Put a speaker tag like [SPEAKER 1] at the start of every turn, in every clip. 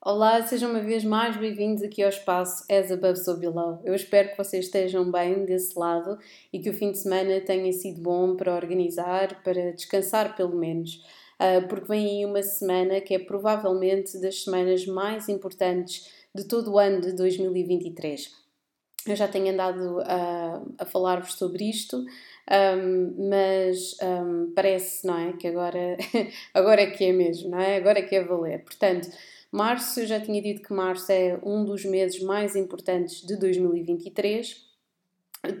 [SPEAKER 1] Olá, sejam uma vez mais bem-vindos aqui ao espaço As Above So Below. Eu espero que vocês estejam bem desse lado e que o fim de semana tenha sido bom para organizar, para descansar pelo menos, ah, porque vem aí uma semana que é provavelmente das semanas mais importantes de todo o ano de 2023. Eu já tenho andado a, a falar-vos sobre isto, um, mas um, parece, não é? Que agora, agora é que é mesmo, não é? Agora é que é valer. Portanto, Março, eu já tinha dito que março é um dos meses mais importantes de 2023.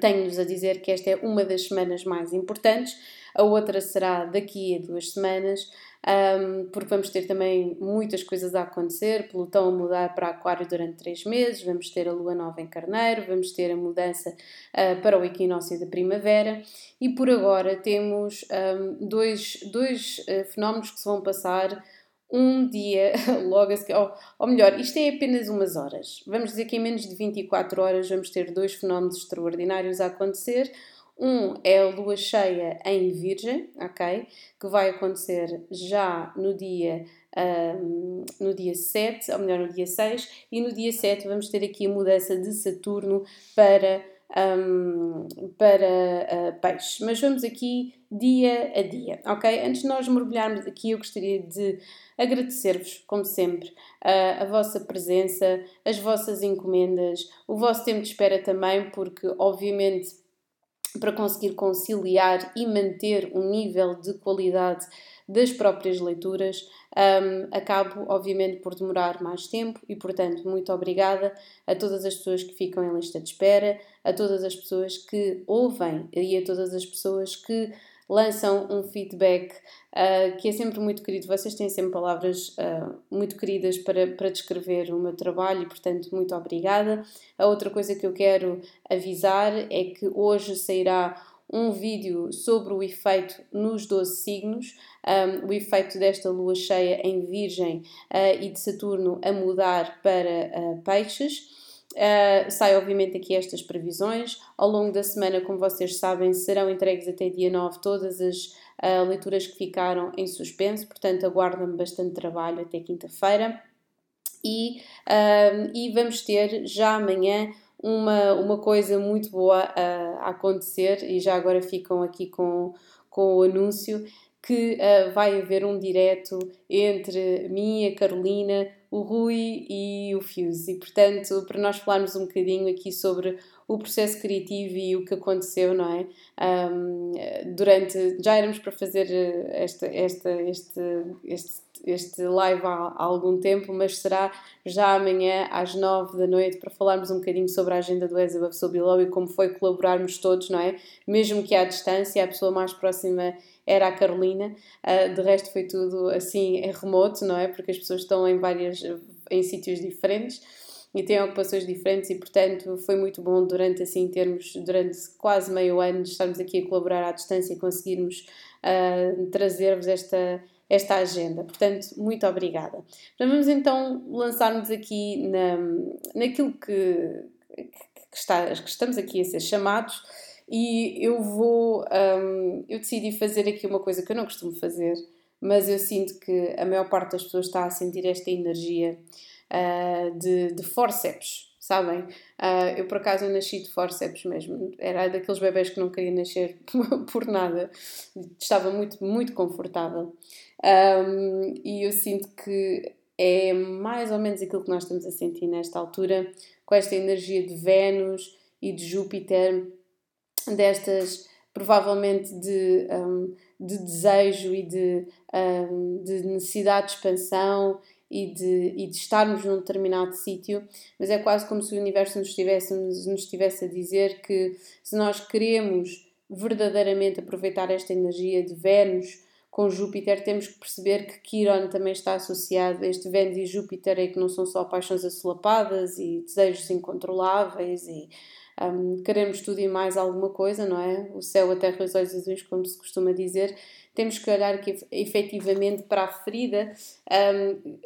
[SPEAKER 1] Tenho-vos a dizer que esta é uma das semanas mais importantes, a outra será daqui a duas semanas, um, porque vamos ter também muitas coisas a acontecer. Plutão a mudar para Aquário durante três meses, vamos ter a Lua Nova em Carneiro, vamos ter a mudança uh, para o equinócio da primavera e por agora temos um, dois, dois uh, fenómenos que se vão passar um dia logo a seguir, ou, ou, melhor, isto é apenas umas horas. Vamos dizer que em menos de 24 horas vamos ter dois fenómenos extraordinários a acontecer. Um é a lua cheia em Virgem, ok? Que vai acontecer já no dia, um, no dia 7, ou melhor, no dia 6, e no dia 7 vamos ter aqui a mudança de Saturno para um, para uh, peixes. Mas vamos aqui dia a dia, ok? Antes de nós mergulharmos aqui, eu gostaria de agradecer-vos, como sempre, uh, a vossa presença, as vossas encomendas, o vosso tempo de espera também, porque obviamente para conseguir conciliar e manter um nível de qualidade das próprias leituras, um, acabo, obviamente, por demorar mais tempo e, portanto, muito obrigada a todas as pessoas que ficam em lista de espera, a todas as pessoas que ouvem e a todas as pessoas que lançam um feedback uh, que é sempre muito querido. Vocês têm sempre palavras uh, muito queridas para, para descrever o meu trabalho e, portanto, muito obrigada. A outra coisa que eu quero avisar é que hoje sairá um vídeo sobre o efeito nos 12 signos, um, o efeito desta lua cheia em Virgem uh, e de Saturno a mudar para Peixes. Uh, sai obviamente aqui estas previsões. Ao longo da semana, como vocês sabem, serão entregues até dia 9 todas as uh, leituras que ficaram em suspenso, portanto, aguardam-me bastante trabalho até quinta-feira. E, uh, e vamos ter já amanhã uma, uma coisa muito boa a, a acontecer, e já agora ficam aqui com, com o anúncio que uh, vai haver um direto entre mim, a Carolina, o Rui e o Fuse. E, portanto, para nós falarmos um bocadinho aqui sobre o processo criativo e o que aconteceu, não é? Um, durante. Já éramos para fazer esta, esta, este, este, este live há, há, algum tempo, mas será já amanhã às nove da noite para falarmos um bocadinho sobre a agenda do Ezeba Below e como foi colaborarmos todos, não é? Mesmo que à distância, a pessoa mais próxima era a Carolina, uh, de resto foi tudo assim em remoto, não é? Porque as pessoas estão em várias, em sítios diferentes e têm ocupações diferentes e portanto foi muito bom durante assim termos durante quase meio ano estarmos aqui a colaborar à distância e conseguirmos uh, trazer-vos esta esta agenda. Portanto, muito obrigada. Vamos então lançar-nos aqui na, naquilo que, que, está, que estamos aqui a ser chamados e eu vou. Um, eu decidi fazer aqui uma coisa que eu não costumo fazer, mas eu sinto que a maior parte das pessoas está a sentir esta energia uh, de, de forceps, sabem? Uh, eu por acaso eu nasci de forceps mesmo, era daqueles bebés que não queria nascer por nada, estava muito, muito confortável. Um, e eu sinto que é mais ou menos aquilo que nós estamos a sentir nesta altura, com esta energia de Vênus e de Júpiter destas provavelmente de, um, de desejo e de, um, de necessidade de expansão e de, e de estarmos num determinado sítio, mas é quase como se o universo nos estivesse, nos estivesse a dizer que se nós queremos verdadeiramente aproveitar esta energia de Vênus com Júpiter, temos que perceber que Quiron também está associado, este Vênus e Júpiter é que não são só paixões assolapadas e desejos incontroláveis e um, queremos tudo e mais alguma coisa, não é? O céu, a terra e os olhos azuis, como se costuma dizer, temos que olhar aqui efetivamente para a ferida, um,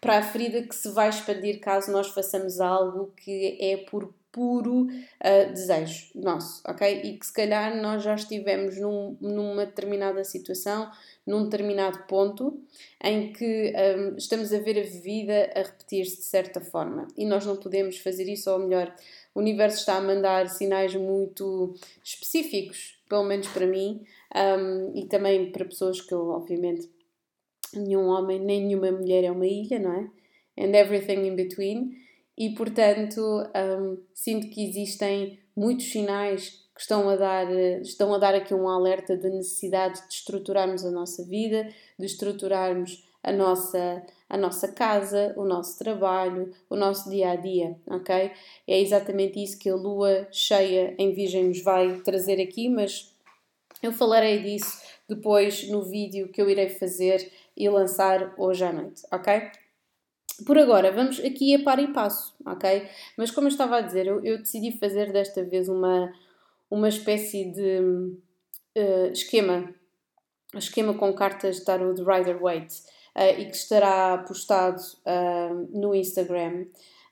[SPEAKER 1] para a ferida que se vai expandir caso nós façamos algo que é por puro uh, desejo nosso, ok? E que se calhar nós já estivemos num, numa determinada situação, num determinado ponto, em que um, estamos a ver a vida a repetir-se de certa forma e nós não podemos fazer isso, ou melhor, o universo está a mandar sinais muito específicos, pelo menos para mim, um, e também para pessoas que eu, obviamente, nenhum homem nem nenhuma mulher é uma ilha, não é? And everything in between. E portanto, um, sinto que existem muitos sinais que estão a dar, estão a dar aqui um alerta da necessidade de estruturarmos a nossa vida, de estruturarmos a nossa, a nossa casa, o nosso trabalho, o nosso dia a dia, ok? É exatamente isso que a lua cheia em Virgem nos vai trazer aqui, mas eu falarei disso depois no vídeo que eu irei fazer e lançar hoje à noite, ok? Por agora, vamos aqui a par e passo, ok? Mas como eu estava a dizer, eu, eu decidi fazer desta vez uma, uma espécie de uh, esquema, esquema com cartas de tarot de Rider Waite uh, e que estará postado uh, no Instagram.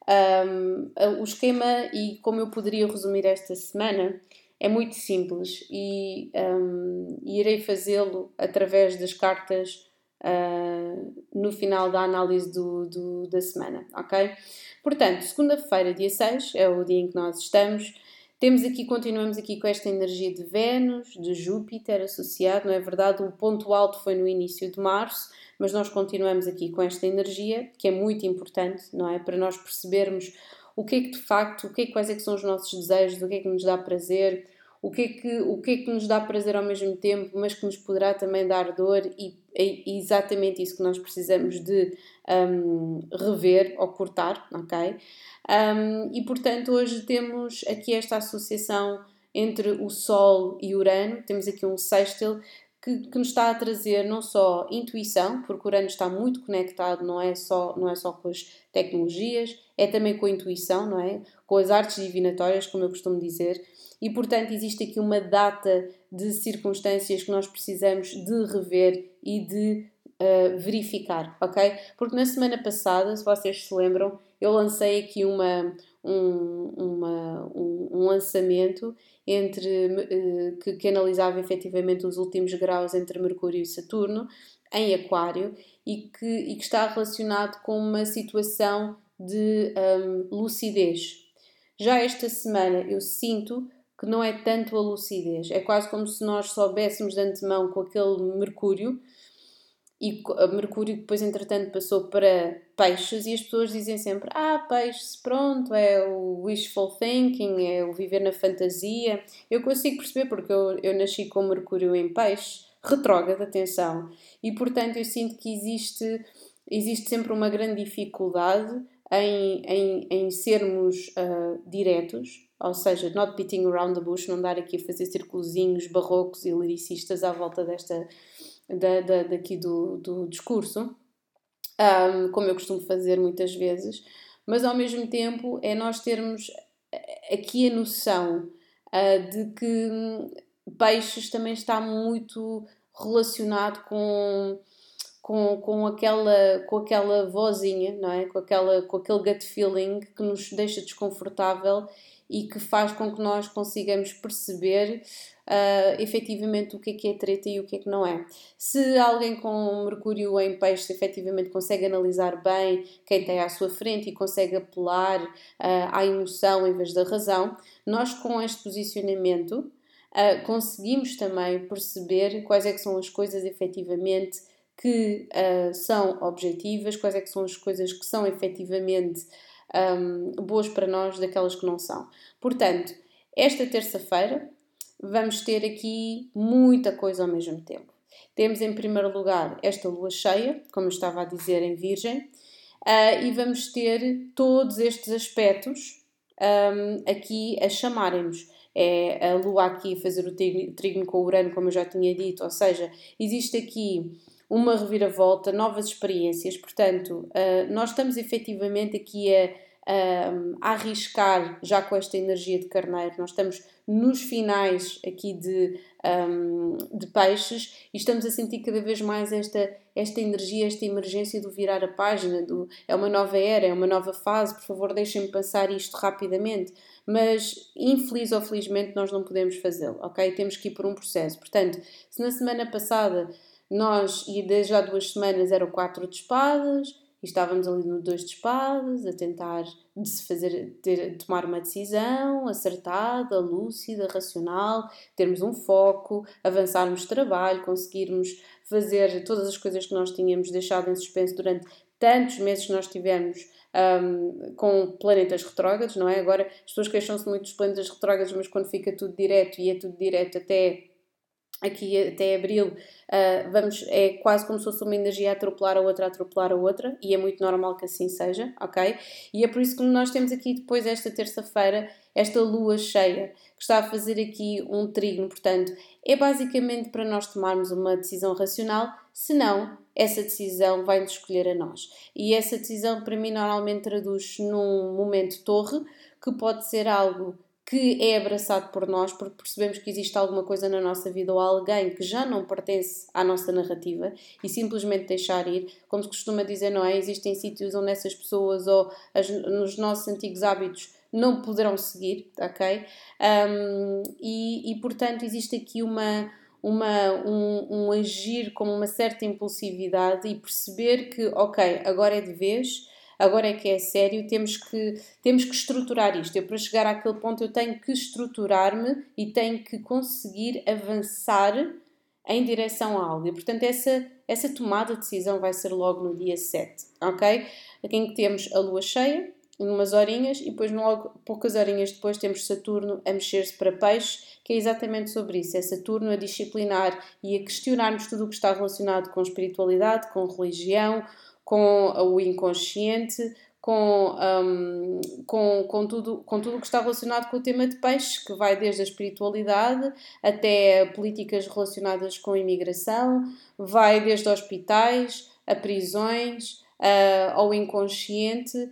[SPEAKER 1] Um, o esquema e como eu poderia resumir esta semana é muito simples e, um, irei fazê-lo através das cartas uh, no final da análise do, do, da semana, ok? Portanto, segunda-feira, dia 6, é o dia em que nós estamos. Temos aqui, continuamos aqui com esta energia de Vênus, de Júpiter associado, não é verdade? O ponto alto foi no início de março, mas nós continuamos aqui com esta energia, que é muito importante, não é? Para nós percebermos o que é que de facto, o que é, quais é que são os nossos desejos, o que é que nos dá prazer, o que, é que, o que é que nos dá prazer ao mesmo tempo, mas que nos poderá também dar dor, e é exatamente isso que nós precisamos de um, rever ou cortar, ok? Um, e portanto, hoje temos aqui esta associação entre o Sol e Urano, temos aqui um sextil que, que, nos está a trazer não só intuição, porque Urano está muito conectado, não é, só, não é só com as tecnologias, é também com a intuição, não é? Com as artes divinatórias, como eu costumo dizer, e portanto existe aqui uma data de circunstâncias que nós precisamos de rever e de uh, verificar, ok? Porque na semana passada, se vocês se lembram, eu lancei aqui uma, um, uma, um, um lançamento entre uh, que, que analisava efetivamente os últimos graus entre Mercúrio e Saturno em Aquário e que, e que está relacionado com uma situação de um, lucidez. Já esta semana eu sinto que não é tanto a lucidez, é quase como se nós soubéssemos de antemão com aquele Mercúrio e Mercúrio depois entretanto passou para peixes e as pessoas dizem sempre ah, peixes, pronto, é o wishful thinking, é o viver na fantasia. Eu consigo perceber porque eu, eu nasci com Mercúrio em peixe, retrógrado, atenção, e portanto eu sinto que existe, existe sempre uma grande dificuldade em, em, em sermos uh, diretos, ou seja, not beating around the bush, não dar aqui a fazer circulozinhos barrocos e lyricistas à volta desta, da, da, daqui do, do discurso, um, como eu costumo fazer muitas vezes, mas ao mesmo tempo é nós termos aqui a noção uh, de que peixes também está muito relacionado com com, com, aquela, com aquela vozinha, não é? Com, aquela, com aquele gut feeling que nos deixa desconfortável e que faz com que nós consigamos perceber uh, efetivamente o que é que é treta e o que é que não é. Se alguém com Mercúrio em peixe efetivamente consegue analisar bem quem tem à sua frente e consegue apelar uh, à emoção em vez da razão, nós com este posicionamento uh, conseguimos também perceber quais é que são as coisas efetivamente que uh, são objetivas, quais é que são as coisas que são efetivamente um, boas para nós, daquelas que não são. Portanto, esta terça-feira vamos ter aqui muita coisa ao mesmo tempo. Temos em primeiro lugar esta lua cheia, como eu estava a dizer, em Virgem, uh, e vamos ter todos estes aspectos um, aqui a chamarem-nos. É a lua aqui a fazer o trígono com o Urano, como eu já tinha dito, ou seja, existe aqui uma reviravolta, novas experiências. Portanto, uh, nós estamos efetivamente aqui a, um, a arriscar já com esta energia de carneiro. Nós estamos nos finais aqui de, um, de peixes e estamos a sentir cada vez mais esta, esta energia, esta emergência do virar a página, do, é uma nova era, é uma nova fase, por favor deixem-me passar isto rapidamente. Mas, infeliz ou felizmente, nós não podemos fazê-lo, ok? Temos que ir por um processo. Portanto, se na semana passada nós, e desde há duas semanas, eram quatro de espadas, e estávamos ali no dois de espadas, a tentar de se fazer, ter, tomar uma decisão acertada, lúcida, racional, termos um foco, avançarmos trabalho, conseguirmos fazer todas as coisas que nós tínhamos deixado em suspenso durante tantos meses que nós tivemos um, com planetas retrógrados, não é? Agora as pessoas queixam-se muito dos planetas retrógrados, mas quando fica tudo direto e é tudo direto até aqui até abril, uh, vamos, é quase como se fosse uma energia a atropelar a outra, a atropelar a outra, e é muito normal que assim seja, ok? E é por isso que nós temos aqui depois, esta terça-feira, esta lua cheia, que está a fazer aqui um trígono, portanto, é basicamente para nós tomarmos uma decisão racional, senão essa decisão vai nos escolher a nós. E essa decisão, para mim, normalmente traduz num momento torre, que pode ser algo que é abraçado por nós porque percebemos que existe alguma coisa na nossa vida ou alguém que já não pertence à nossa narrativa e simplesmente deixar ir, como se costuma dizer, não é? Existem sítios onde essas pessoas ou as, nos nossos antigos hábitos não poderão seguir, ok? Um, e, e portanto existe aqui uma, uma, um, um agir com uma certa impulsividade e perceber que, ok, agora é de vez agora é que é sério, temos que, temos que estruturar isto. Eu, para chegar àquele ponto, eu tenho que estruturar-me e tenho que conseguir avançar em direção a algo. E, portanto, essa, essa tomada de decisão vai ser logo no dia 7, ok? Aqui em que temos a lua cheia, em umas horinhas, e depois, logo, poucas horinhas depois, temos Saturno a mexer-se para peixe, que é exatamente sobre isso. É Saturno a disciplinar e a questionarmos tudo o que está relacionado com espiritualidade, com religião, com o inconsciente, com, um, com, com, tudo, com tudo que está relacionado com o tema de peixes, que vai desde a espiritualidade até políticas relacionadas com a imigração, vai desde hospitais a prisões, uh, ao inconsciente,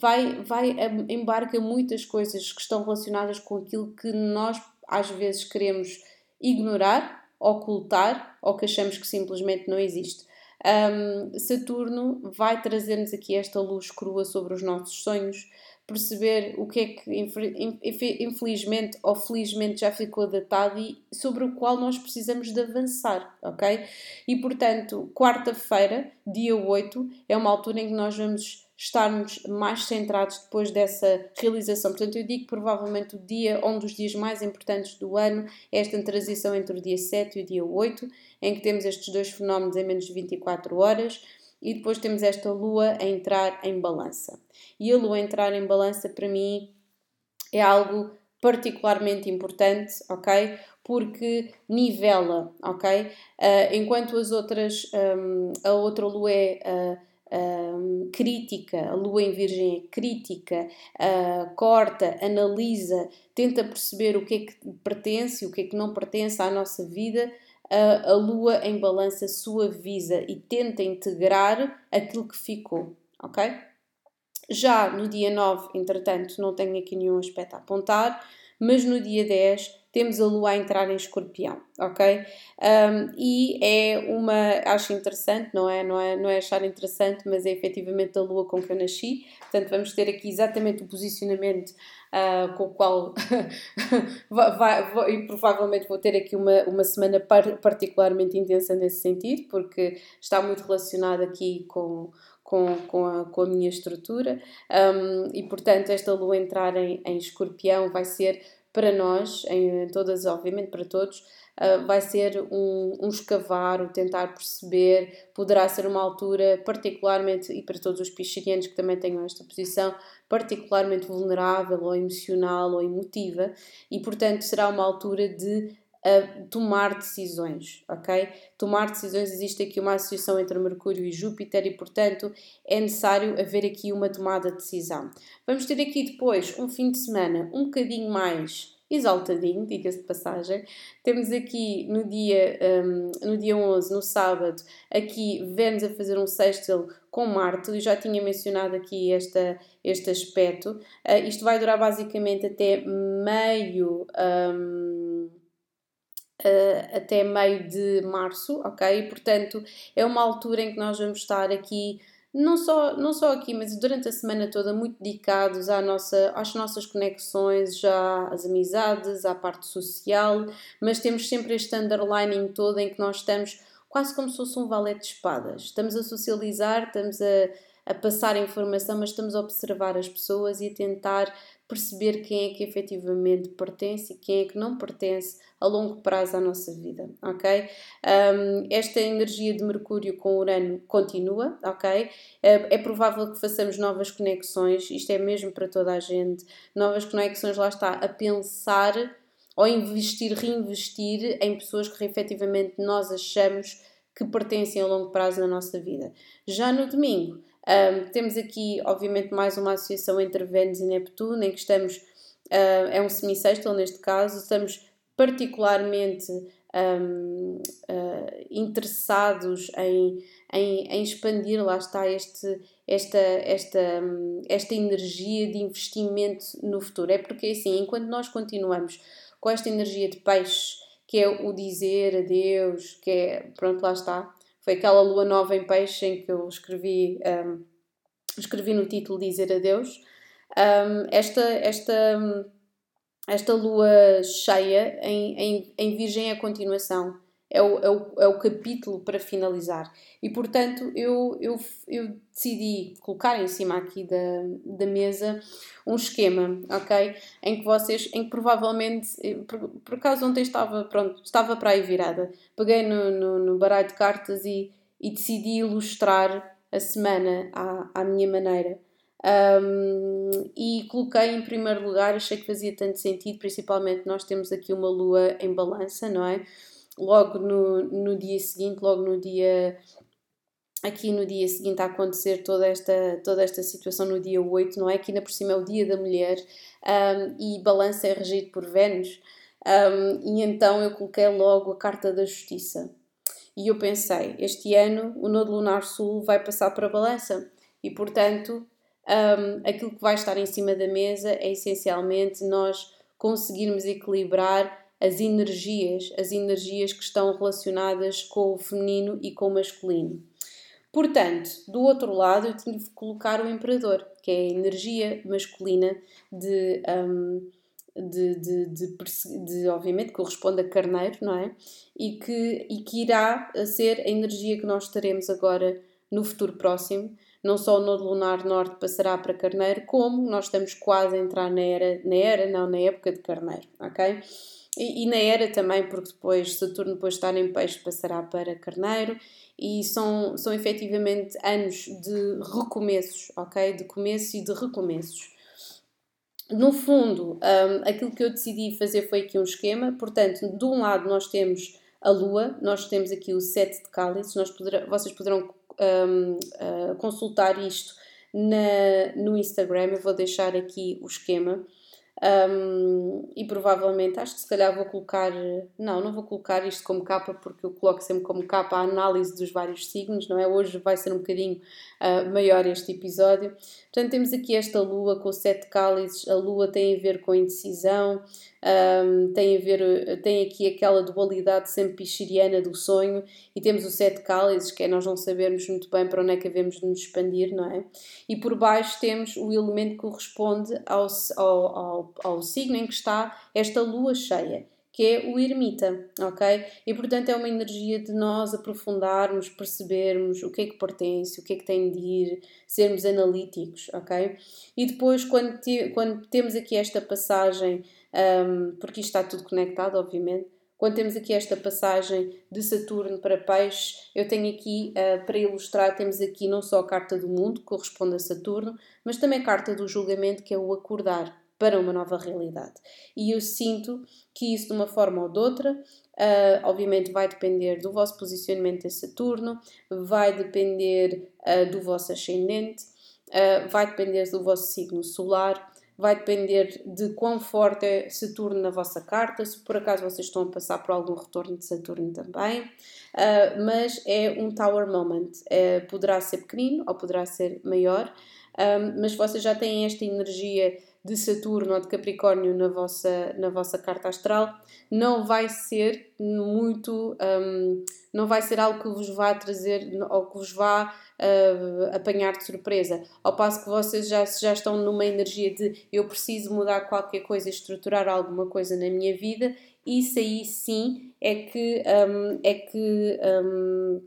[SPEAKER 1] vai, vai embarca muitas coisas que estão relacionadas com aquilo que nós às vezes queremos ignorar, ocultar ou que achamos que simplesmente não existe. Um, Saturno vai trazer-nos aqui esta luz crua sobre os nossos sonhos, perceber o que é que infelizmente ou felizmente já ficou datado e sobre o qual nós precisamos de avançar, ok? E portanto, quarta-feira, dia 8, é uma altura em que nós vamos estarmos mais centrados depois dessa realização. Portanto, eu digo provavelmente o dia, um dos dias mais importantes do ano, é esta transição entre o dia 7 e o dia 8, em que temos estes dois fenómenos em menos de 24 horas. E depois temos esta lua a entrar em balança. E a lua entrar em balança, para mim, é algo particularmente importante, ok? Porque nivela, ok? Uh, enquanto as outras, um, a outra lua é uh, um, crítica, a lua em virgem é crítica, uh, corta, analisa, tenta perceber o que é que pertence o que é que não pertence à nossa vida, uh, a lua em balança suaviza e tenta integrar aquilo que ficou, ok? Já no dia 9, entretanto, não tenho aqui nenhum aspecto a apontar, mas no dia 10 temos a lua a entrar em escorpião, ok? Um, e é uma, acho interessante, não é, não, é, não é achar interessante, mas é efetivamente a lua com que eu nasci, portanto vamos ter aqui exatamente o posicionamento uh, com o qual vai, vai, e provavelmente vou ter aqui uma, uma semana par, particularmente intensa nesse sentido, porque está muito relacionado aqui com, com, com, a, com a minha estrutura um, e portanto esta lua entrar em, em escorpião vai ser para nós, em todas, obviamente para todos, uh, vai ser um, um escavar, o tentar perceber, poderá ser uma altura particularmente, e para todos os piscianos que também tenham esta posição, particularmente vulnerável ou emocional ou emotiva, e portanto será uma altura de a tomar decisões, ok? Tomar decisões, existe aqui uma associação entre Mercúrio e Júpiter e, portanto, é necessário haver aqui uma tomada de decisão. Vamos ter aqui depois um fim de semana um bocadinho mais exaltadinho, diga-se de passagem. Temos aqui no dia, um, no dia 11, no sábado, aqui Vênus a fazer um sextil com Marte, eu já tinha mencionado aqui esta, este aspecto. Uh, isto vai durar basicamente até meio. Um, uh, até meio de março, ok? Portanto, é uma altura em que nós vamos estar aqui não só, não só aqui, mas durante a semana toda, muito dedicados à nossa, às nossas conexões, já às amizades, à parte social, mas temos sempre este underlining todo em que nós estamos quase como se fosse um valete de espadas. Estamos a socializar, estamos a, a passar informação, mas estamos a observar as pessoas e a tentar perceber quem é que efetivamente pertence e quem é que não pertence a longo prazo à nossa vida, ok? Um, esta energia de Mercúrio com Urano continua, ok? É, é, provável que façamos novas conexões, isto é mesmo para toda a gente, novas conexões, lá está, a pensar ou investir, reinvestir em pessoas que efetivamente nós achamos que pertencem a longo prazo na nossa vida. Já no domingo, um, temos aqui, obviamente, mais uma associação entre Vênus e Neptuno, em que estamos, uh, é um semissextil neste caso, estamos particularmente um, uh, ah, interessados em, em, em, expandir, lá está, este, esta, esta, esta energia de investimento no futuro. É porque, assim, enquanto nós continuamos com esta energia de peixe, que é o dizer adeus, que é, pronto, lá está, foi aquela lua nova em peixe em que eu escrevi, um, escrevi no título Dizer Adeus. Um, esta, esta, esta lua cheia em, em, em Virgem é a continuação é o, é, o, é o capítulo para finalizar. E portanto eu, eu, eu decidi colocar em cima aqui da, da mesa um esquema, ok? Em que vocês, em que provavelmente, por, por acaso ontem estava, pronto, estava para aí virada, peguei no, no, no baralho de cartas e, e decidi ilustrar a semana à, à minha maneira. Um, e coloquei em primeiro lugar, achei que fazia tanto sentido, principalmente nós temos aqui uma lua em balança, não é? Logo no, no dia seguinte, logo no dia aqui no dia seguinte a acontecer toda esta, toda esta situação no dia 8, não é? Que ainda por cima é o dia da mulher um, e balança é regido por Vênus. Um, e então eu coloquei logo a carta da justiça. E eu pensei, este ano o Nodo Lunar Sul vai passar para a balança e, portanto, um, aquilo que vai estar em cima da mesa é essencialmente nós conseguirmos equilibrar as energias, as energias que estão relacionadas com o feminino e com o masculino. Portanto, do outro lado, eu tive que colocar o imperador, que é a energia masculina de, um, de, de, de, de, obviamente, corresponde a carneiro, não é? E que, e que irá ser a energia que nós teremos agora no futuro próximo. Não só o nodo lunar norte passará para carneiro, como nós estamos quase a entrar na era, na era, não, na época de carneiro, ok? E, e, na era também, porque depois Saturno, depois de estar em peixe, passará para Carneiro e são, são efetivamente anos de recomeços, ok? De começo e de recomeços. No fundo, um, aquilo que eu decidi fazer foi aqui um esquema, portanto, de um lado nós temos a Lua, nós temos aqui o sete de cálices, nós vocês poderão um, uh, consultar isto na, no Instagram, eu vou deixar aqui o esquema. Um, e provavelmente, acho que se calhar vou colocar, não, não vou colocar isto como capa porque eu coloco sempre como capa a análise dos vários signos, não é? Hoje vai ser um bocadinho uh, maior este episódio. Portanto, temos aqui esta lua com sete cálices, a lua tem a ver com indecisão, um, tem a ver, tem aqui aquela dualidade sempre pichiriana do sonho e temos o sete cálices, que é nós não sabermos muito bem para onde é que devemos de nos expandir, não é? E por baixo temos o elemento que corresponde ao, ao, ao, ao signo em que está esta lua cheia que é o ermita, ok? E portanto é uma energia de nós aprofundarmos, percebermos o que é que pertence, o que é que tem de ir, sermos analíticos, ok? E depois, quando, te, quando temos aqui esta passagem um, porque isto está tudo conectado, obviamente. Quando temos aqui esta passagem de Saturno para Peixe, eu tenho aqui, uh, para ilustrar, temos aqui não só a carta do mundo, que corresponde a Saturno, mas também a carta do julgamento, que é o acordar para uma nova realidade. E eu sinto que isso, de uma forma ou de outra, uh, obviamente vai depender do vosso posicionamento em Saturno, vai depender uh, do vosso ascendente, vai depender do vosso signo solar, vai depender de quão forte é Saturno na vossa carta, se por acaso vocês estão a passar por algum retorno de Saturno também. Uh, mas é um Tower Moment. Uh, poderá ser pequenino ou poderá ser maior, mas vocês já têm esta energia de Saturno ou de Capricórnio na vossa, na vossa carta astral, não vai ser muito, um, não vai ser algo que vos vá trazer ou que vos vá uh, apanhar de surpresa. Ao passo que vocês já, já estão numa energia de eu preciso mudar qualquer coisa, estruturar alguma coisa na minha vida, isso aí sim é que um, é que um,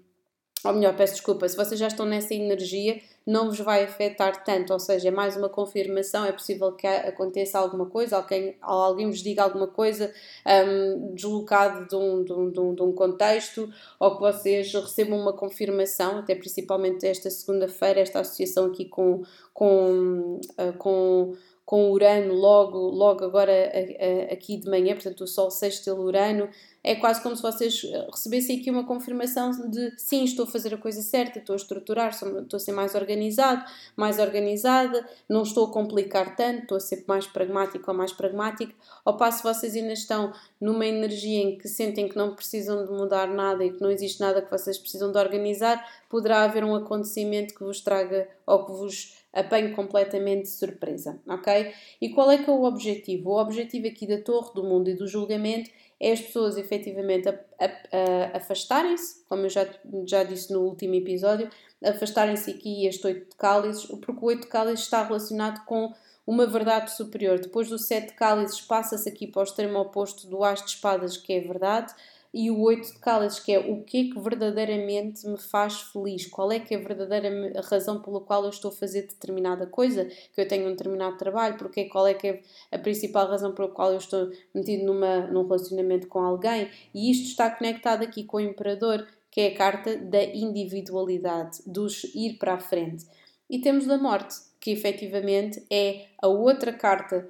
[SPEAKER 1] ou melhor, peço desculpa, se vocês já estão nessa energia, não vos vai afetar tanto, ou seja, é mais uma confirmação, é possível que aconteça alguma coisa, alguém, alguém vos diga alguma coisa um, deslocado de um, de, um, de um contexto, ou que vocês recebam uma confirmação, até principalmente esta segunda-feira, esta associação aqui com, com, uh, com com Urano logo, logo agora aqui de manhã, portanto o Sol sextil Urano, é quase como se vocês eh, recebessem aqui uma confirmação de sim, estou a fazer a coisa certa, estou a estruturar, estou a ser mais organizado, mais organizada, não estou a complicar tanto, estou a ser mais pragmático ou mais pragmático, ao passo vocês ainda estão numa energia em que sentem que não precisam de mudar nada e que não existe nada que vocês precisam de organizar, poderá haver um acontecimento que vos traga ou que vos apanhe completamente de surpresa, ok? E qual é que é o objetivo? O objetivo aqui da torre do mundo e do julgamento é as pessoas efetivamente afastarem-se, como eu já, já disse no último episódio, afastarem-se aqui este oito de cálices, porque o oito de cálices está relacionado com uma verdade superior. Depois do sete de cálices passa-se aqui para o extremo oposto do as de espadas, que é verdade, e o 8 de cálices, que é o que é que verdadeiramente me faz feliz, qual é que é a verdadeira razão pela qual eu estou a fazer determinada coisa, que eu tenho um determinado trabalho, porque qual é que é a principal razão pela qual eu estou metido numa, num relacionamento com alguém, e isto está conectado aqui com o Imperador, que é a carta da individualidade, dos ir para a frente. E temos a morte, que efetivamente é a outra carta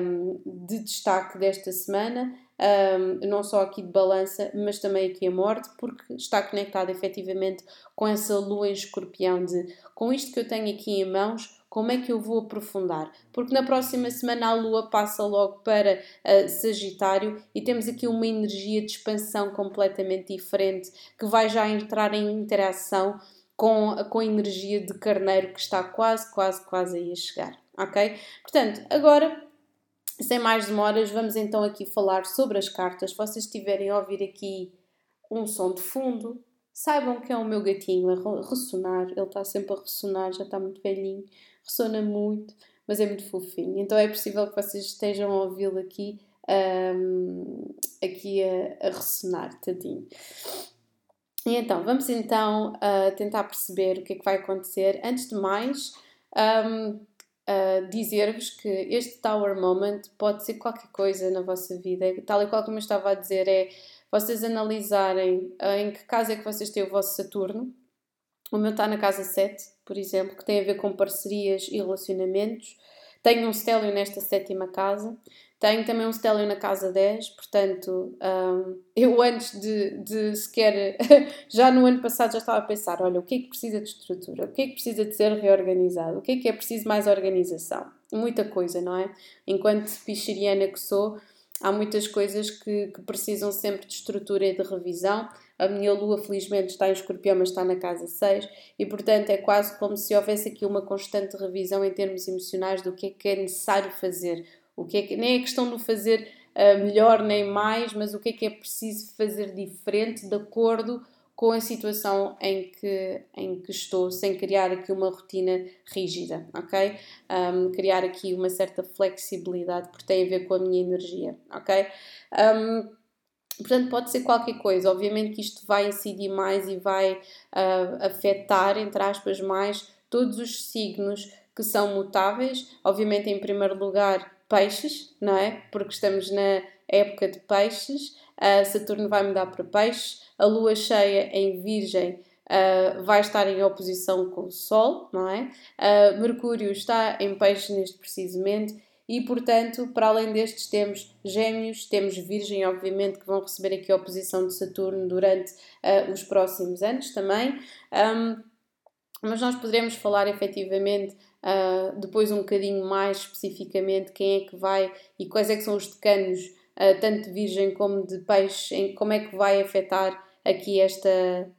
[SPEAKER 1] um, de destaque desta semana, um, não só aqui de balança, mas também aqui a morte, porque está conectado efetivamente com essa lua em escorpião de com isto que eu tenho aqui em mãos, como é que eu vou aprofundar? Porque na próxima semana a lua passa logo para uh, Sagitário e temos aqui uma energia de expansão completamente diferente que vai já entrar em interação com, com a energia de carneiro que está quase, quase, quase aí a chegar. Ok? Portanto, agora sem mais demoras, vamos então aqui falar sobre as cartas. Se vocês estiverem a ouvir aqui um som de fundo, saibam que é o meu gatinho a ressonar. Ele está sempre a ressonar, já está muito velhinho, ressona muito, mas é muito fofinho. Então é possível que vocês estejam a ouvi-lo aqui, um, aqui a, a ressonar, tadinho. E então, vamos então uh, tentar perceber o que é que vai acontecer. Antes de mais, um, uh, dizer-vos que este Tower Moment pode ser qualquer coisa na vossa vida, tal e qual como eu estava a dizer, é vocês analisarem em que casa é que vocês têm o vosso Saturno. O meu está na casa 7, por exemplo, que tem a ver com parcerias e relacionamentos. Tenho um Stélio nesta sétima casa. Tenho também um Stélio na casa 10, portanto, um, eu antes de, de sequer, já no ano passado já estava a pensar, olha, o que é que precisa de estrutura? O que é que precisa de ser reorganizado? O que é que é preciso mais organização? Muita coisa, não é? Enquanto picheriana que sou, há muitas coisas que, que precisam sempre de estrutura e de revisão. A minha lua, felizmente, está em escorpião, mas está na casa 6, e portanto é quase como se houvesse aqui uma constante revisão em termos emocionais do que é que é necessário fazer, o que é que, nem é questão de fazer uh, melhor nem mais, mas o que é que é preciso fazer diferente de acordo com a situação em que, em que estou, sem criar aqui uma rotina rígida, ok? Um, criar aqui uma certa flexibilidade, porque tem a ver com a minha energia, ok? Um, portanto, pode ser qualquer coisa. Obviamente que isto vai incidir mais e vai uh, afetar, entre aspas, mais todos os signos que são mutáveis. Obviamente, em primeiro lugar, peixes, não é? Porque estamos na época de peixes, uh, Saturno vai mudar para peixes, a lua cheia em Virgem uh, vai estar em oposição com o Sol, não é? Uh, Mercúrio está em peixes neste precisamente. E, portanto, para além destes, temos Gêmeos, temos Virgem, obviamente, que vão receber aqui a oposição de Saturno durante uh, os próximos anos também. Um, mas nós poderemos falar efetivamente uh, depois um bocadinho mais especificamente quem é que vai e quais é que são os decanos, uh, tanto de virgem como de peixe, em, como é que vai afetar aqui esta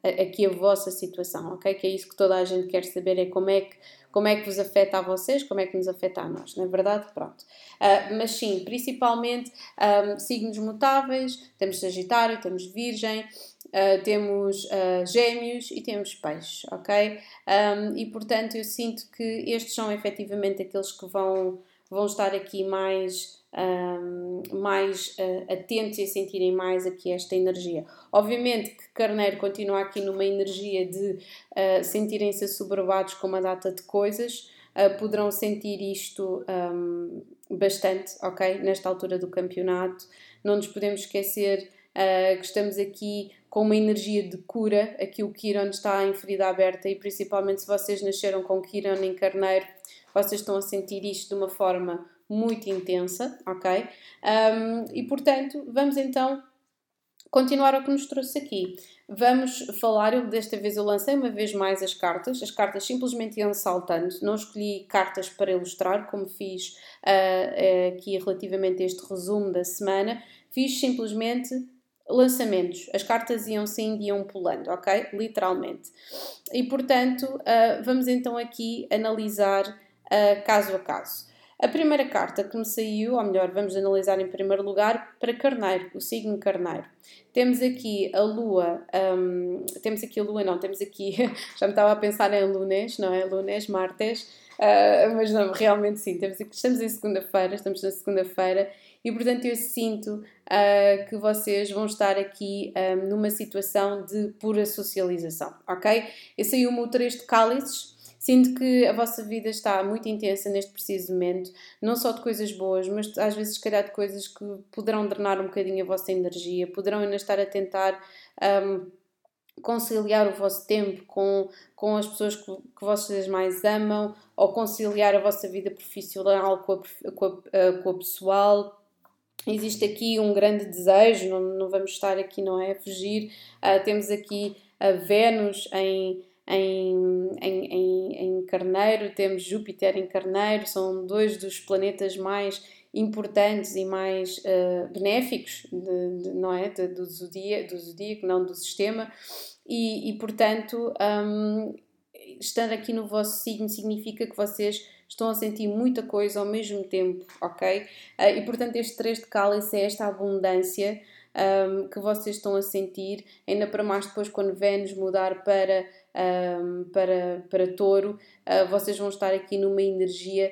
[SPEAKER 1] aqui a vossa situação, ok? Que é isso que toda a gente quer saber, é como é que como é que vos afeta a vocês, como é que nos afeta a nós, não é verdade? Pronto. Uh, mas sim, principalmente um, signos mutáveis, temos Sagitário, temos Virgem, uh, temos uh, Gêmeos e temos Peixes, ok? Um, e portanto eu sinto que estes são efetivamente aqueles que vão, vão estar aqui mais um, mais uh, atentos e a sentirem mais aqui esta energia. Obviamente que Carneiro continua aqui numa energia de uh, sentirem-se assoberbados com uma data de coisas, uh, poderão sentir isto um, bastante, ok? Nesta altura do campeonato. Não nos podemos esquecer que estamos aqui com uma energia de cura. Aqui o Kiron está em ferida aberta e principalmente se vocês nasceram com Kiron em Carneiro, vocês estão a sentir isto de uma forma muito intensa, ok? Um, e portanto, vamos então continuar o que nos trouxe aqui. Vamos falar, eu desta vez eu lancei uma vez mais as cartas, as cartas simplesmente iam saltando, não escolhi cartas para ilustrar, como fiz uh, aqui relativamente a este resumo da semana, fiz simplesmente lançamentos, as cartas iam saindo e iam pulando, ok? Literalmente. E portanto, uh, vamos então aqui analisar uh, caso a caso. A primeira carta que me saiu, ou melhor, vamos analisar em primeiro lugar, para Carneiro, o signo Carneiro. Temos aqui a Lua, um, temos aqui a Lua, não, temos aqui, já me estava a pensar em Lunes, não é? Lunes, Martes, uh, mas não, realmente sim, temos aqui, estamos em segunda-feira, estamos na segunda-feira e portanto eu sinto uh, que vocês vão estar aqui um, numa situação de pura socialização, ok? Eu saiu-me o três de cálices Sinto que a vossa vida está muito intensa neste preciso momento, não só de coisas boas, mas às vezes, se calhar, de coisas que poderão drenar um bocadinho a vossa energia, poderão ainda estar a tentar. Um, conciliar o vosso tempo com, com as pessoas que, que vocês mais amam ou conciliar a vossa vida profissional com a, com a, eh, com a pessoal. Existe aqui um grande desejo, não, não vamos estar aqui, não é? A fugir. Uh, temos aqui a Vênus em, em, em, em, em Carneiro, temos Júpiter em Carneiro, são dois dos planetas mais importantes e mais uh, benéficos de, de, não é? De, do, zodíaco, do zodíaco, não do sistema, e, e portanto, um, aqui no vosso signo significa que vocês estão a sentir muita coisa ao mesmo tempo, ok? Uh, e portanto, este 3 de cálice é esta abundância um, que vocês estão a sentir, ainda para mais depois quando Vênus mudar para, um, para, para touro, uh, vocês vão estar aqui numa energia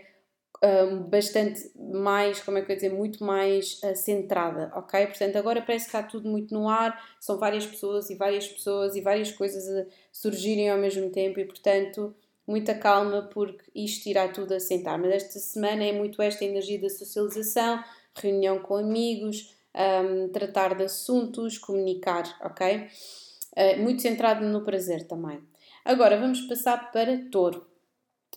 [SPEAKER 1] um, bastante mais, como é que eu ia dizer, muito mais uh, centrada, ok? Portanto, agora parece que está tudo muito no ar, são várias pessoas e várias pessoas e várias coisas a surgirem ao mesmo tempo e, portanto, muita calma porque isto irá tudo assentar. Mas esta semana é muito esta energia da socialização, reunião com amigos, um, tratar de assuntos, comunicar, ok? Uh, muito centrado no prazer também. Agora vamos passar para touro.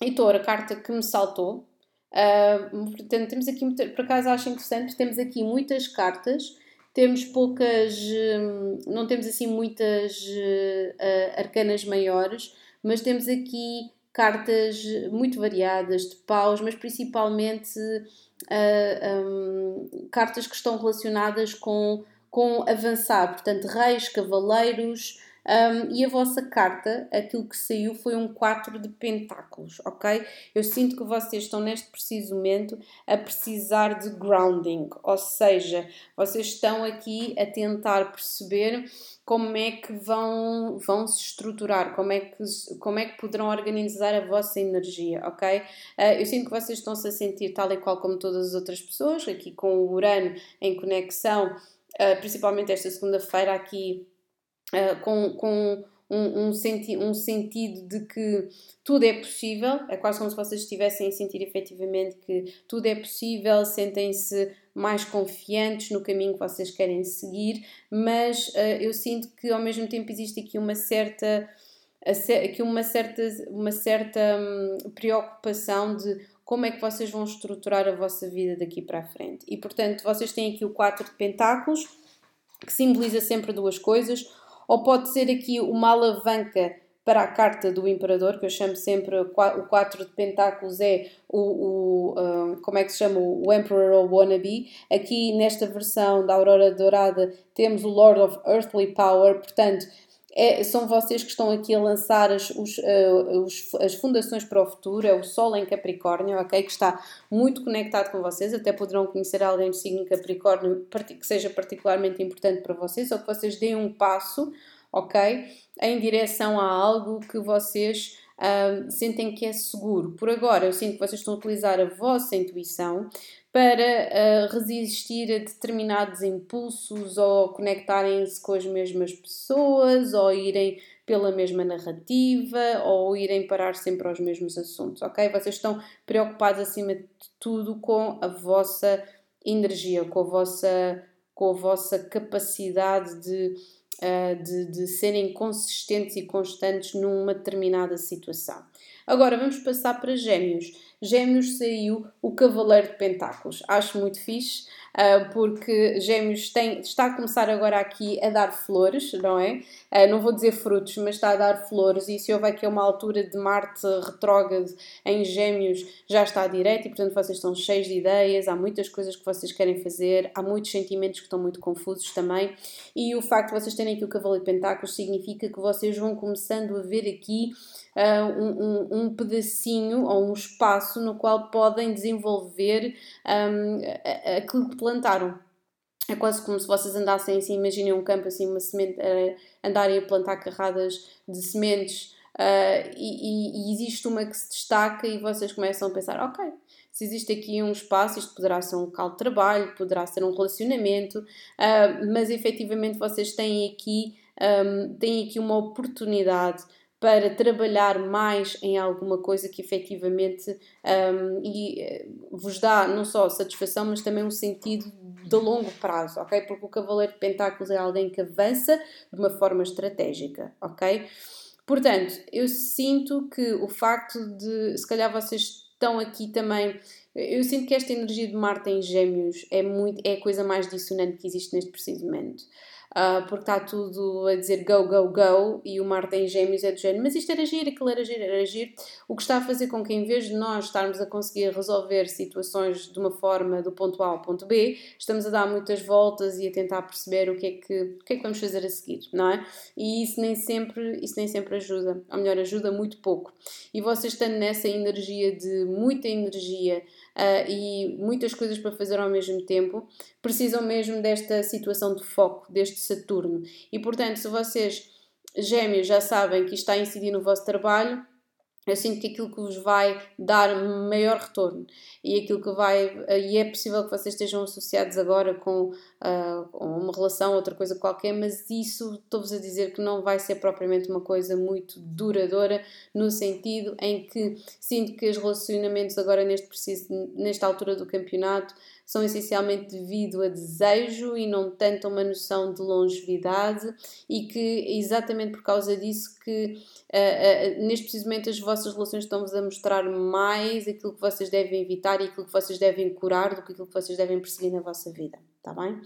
[SPEAKER 1] E touro, a carta que me saltou. Uh, portanto, temos aqui, por acaso acho interessante, temos aqui muitas cartas, temos poucas, hum, não temos assim muitas uh, arcanas maiores, mas temos aqui cartas muito variadas de paus, mas principalmente uh, um, cartas que estão relacionadas com, com avançar, portanto, reis, cavaleiros. Um, e a vossa carta, aquilo que saiu foi um 4 de pentáculos, ok? Eu sinto que vocês estão neste preciso momento a precisar de grounding, ou seja, vocês estão aqui a tentar perceber como é que vão, vão se estruturar, como é, que, como é que poderão organizar a vossa energia, ok? Uh, eu sinto que vocês estão-se a sentir tal e qual como todas as outras pessoas, aqui com o Urano em conexão, principalmente esta segunda-feira aqui, uh, com, com um, um, senti um sentido de que tudo é possível, é quase como se vocês estivessem a sentir efetivamente que tudo é possível, sentem-se mais confiantes no caminho que vocês querem seguir, mas uh, eu sinto que ao mesmo tempo existe aqui uma certa aqui uma certa, uma certa hum, preocupação de como é que vocês vão estruturar a vossa vida daqui para a frente. E portanto, vocês têm aqui o 4 de pentáculos, que simboliza sempre duas coisas, ou pode ser aqui uma alavanca para a carta do Imperador, que eu chamo sempre o 4 de Pentáculos, é o, o uh, como é que se chama? O Emperor ou Wannabe. Aqui nesta versão da Aurora Dourada temos o Lord of Earthly Power, portanto. É, são vocês que estão aqui a lançar as, os, uh, os, as fundações para o futuro, é o Sol em Capricórnio, ok? Que está muito conectado com vocês, até poderão conhecer alguém do signo Capricórnio que seja particularmente importante para vocês, ou que vocês deem um passo ok? Em direção a algo que vocês uh, sentem que é seguro. Por agora, eu sinto que vocês estão a utilizar a vossa intuição para uh, resistir a determinados impulsos ou conectarem-se com as mesmas pessoas ou irem pela mesma narrativa ou irem parar sempre aos mesmos assuntos, ok? Vocês estão preocupados acima de tudo com a vossa energia, com a vossa, com a vossa capacidade de uh, de, de serem consistentes e constantes numa determinada situação. Agora vamos passar para Gêmeos. Gêmeos saiu o Cavaleiro de Pentáculos. Acho muito fixe, porque Gêmeos tem, está a começar agora aqui a dar flores, não é? Uh, não vou dizer frutos, mas está a dar flores. E se houver aqui uma altura de Marte retrógrado em Gêmeos, já está direito e, portanto, vocês estão cheios de ideias. Há muitas coisas que vocês querem fazer, há muitos sentimentos que estão muito confusos também. E o facto de vocês terem aqui o Cavaleiro de Pentáculos significa que vocês vão começando a ver aqui uh, um, um, pedacinho ou um espaço no qual podem desenvolver um, aquilo que plantaram. É quase como se vocês andassem assim, imaginem um campo assim, uma semente, uh, andarem a plantar carradas de sementes uh, e, e, existe uma que se destaca e vocês começam a pensar, ok, se existe aqui um espaço, isto poderá ser um local de trabalho, poderá ser um relacionamento, uh, mas efetivamente vocês têm aqui, um, têm aqui uma oportunidade para trabalhar mais em alguma coisa que efetivamente um, e, eh, vos dá não só satisfação, mas também um sentido de longo prazo, ok? Porque o Cavaleiro de Pentáculos é alguém que avança de uma forma estratégica, ok? Portanto, eu sinto que o facto de, se calhar vocês estão aqui também eu sinto que esta energia de Marte em Gêmeos é, muito, é a coisa mais dissonante que existe neste preciso momento uh, porque está tudo a dizer go, go, go, e o Marte em Gêmeos é do género, mas isto era agir, aquilo era agir, era agir, o que está a fazer com que em vez de nós estarmos a conseguir resolver situações de uma forma do ponto A ao ponto B, estamos a dar muitas voltas e a tentar perceber o que é que, o que, é que vamos fazer a seguir, não é? E isso nem sempre, isso nem sempre ajuda, ou melhor, ajuda muito pouco. E vocês estando nessa energia de muita energia, uh, e muitas coisas para fazer ao mesmo tempo, precisam mesmo desta situação de foco, deste Saturno. E portanto, se vocês, gêmeos, já sabem que está a incidir no vosso trabalho, eu sinto que aquilo que vos vai dar maior retorno e aquilo que vai e é possível que vocês estejam associados agora com, uh, uma relação outra coisa qualquer mas isso estou-vos a dizer que não vai ser propriamente uma coisa muito duradoura no sentido em que sinto que os relacionamentos agora neste preciso nesta altura do campeonato são essencialmente devido a desejo e não tanto a uma noção de longevidade e que exatamente por causa disso que uh, uh, neste preciso momento as vossas relações estão-vos a mostrar mais aquilo que vocês devem evitar e aquilo que vocês devem curar do que aquilo que vocês devem perseguir na vossa vida, tá bem?